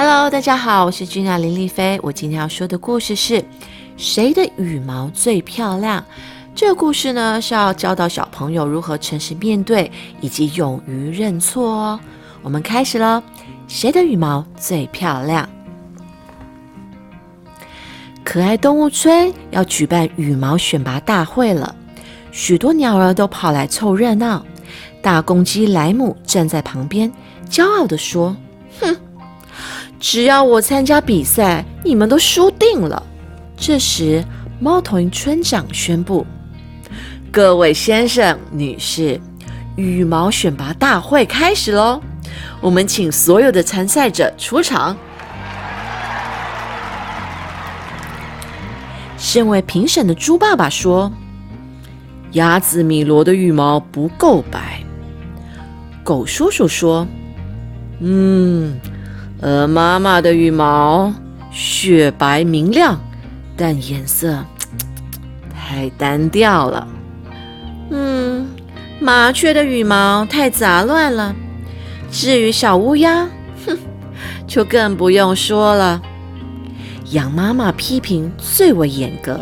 Hello，大家好，我是君雅林丽菲。我今天要说的故事是谁的羽毛最漂亮？这个故事呢是要教导小朋友如何诚实面对以及勇于认错哦。我们开始喽，谁的羽毛最漂亮？可爱动物村要举办羽毛选拔大会了，许多鸟儿都跑来凑热闹。大公鸡莱姆站在旁边，骄傲地说：“哼。”只要我参加比赛，你们都输定了。这时，猫头鹰村长宣布：“各位先生、女士，羽毛选拔大会开始喽！我们请所有的参赛者出场。”身为评审的猪爸爸说：“鸭子米罗的羽毛不够白。”狗叔叔说：“嗯。”鹅妈妈的羽毛雪白明亮，但颜色 太单调了。嗯，麻雀的羽毛太杂乱了。至于小乌鸦，哼，就更不用说了。羊妈妈批评最为严格。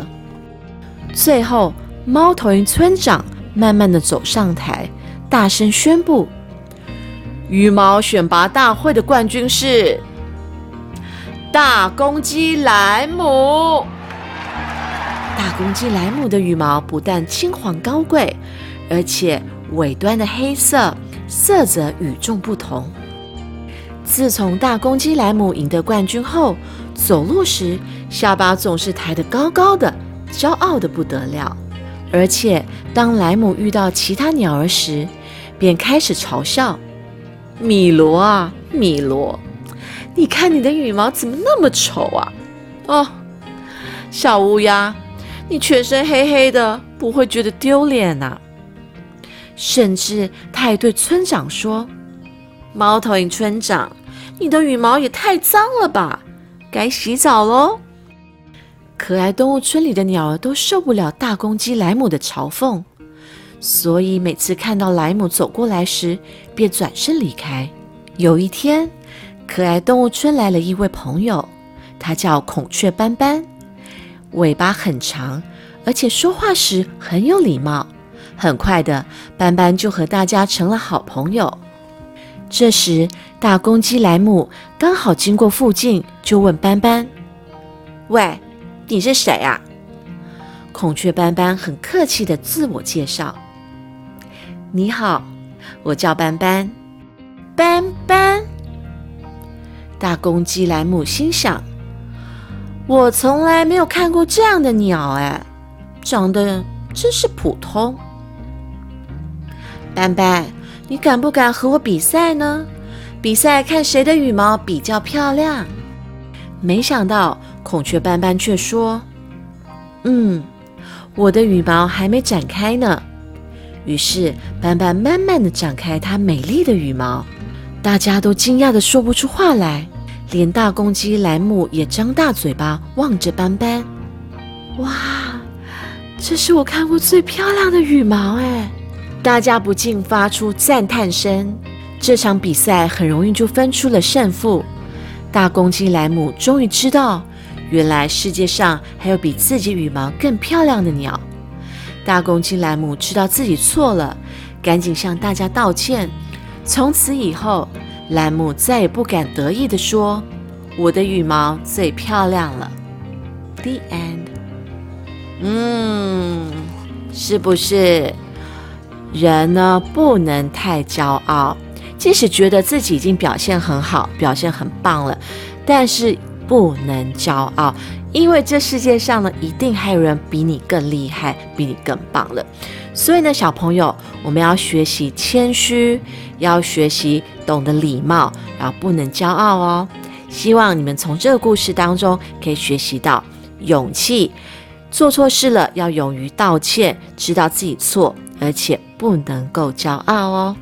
最后，猫头鹰村长慢慢的走上台，大声宣布。羽毛选拔大会的冠军是大公鸡莱姆。大公鸡莱姆的羽毛不但金黄高贵，而且尾端的黑色色泽与众不同。自从大公鸡莱姆赢得冠军后，走路时下巴总是抬得高高的，骄傲的不得了。而且当莱姆遇到其他鸟儿时，便开始嘲笑。米罗啊，米罗，你看你的羽毛怎么那么丑啊？哦，小乌鸦，你全身黑黑的，不会觉得丢脸呐？甚至他还对村长说：“猫头鹰村长，你的羽毛也太脏了吧，该洗澡喽。”可爱动物村里的鸟儿都受不了大公鸡莱姆的嘲讽。所以每次看到莱姆走过来时，便转身离开。有一天，可爱动物村来了一位朋友，他叫孔雀斑斑，尾巴很长，而且说话时很有礼貌。很快的，斑斑就和大家成了好朋友。这时，大公鸡莱姆刚好经过附近，就问斑斑：“喂，你是谁啊？”孔雀斑斑很客气的自我介绍。你好，我叫斑斑。斑斑，大公鸡莱姆心想：我从来没有看过这样的鸟，哎，长得真是普通。斑斑，你敢不敢和我比赛呢？比赛看谁的羽毛比较漂亮。没想到孔雀斑斑却说：“嗯，我的羽毛还没展开呢。”于是，斑斑慢慢的展开它美丽的羽毛，大家都惊讶的说不出话来，连大公鸡莱姆也张大嘴巴望着斑斑。哇，这是我看过最漂亮的羽毛哎！大家不禁发出赞叹声。这场比赛很容易就分出了胜负。大公鸡莱姆终于知道，原来世界上还有比自己羽毛更漂亮的鸟。大公鸡莱姆知道自己错了，赶紧向大家道歉。从此以后，莱姆再也不敢得意地说：“我的羽毛最漂亮了。” The end。嗯，是不是？人呢，不能太骄傲，即使觉得自己已经表现很好，表现很棒了，但是不能骄傲。因为这世界上呢，一定还有人比你更厉害，比你更棒了。所以呢，小朋友，我们要学习谦虚，要学习懂得礼貌，然后不能骄傲哦。希望你们从这个故事当中可以学习到勇气，做错事了要勇于道歉，知道自己错，而且不能够骄傲哦。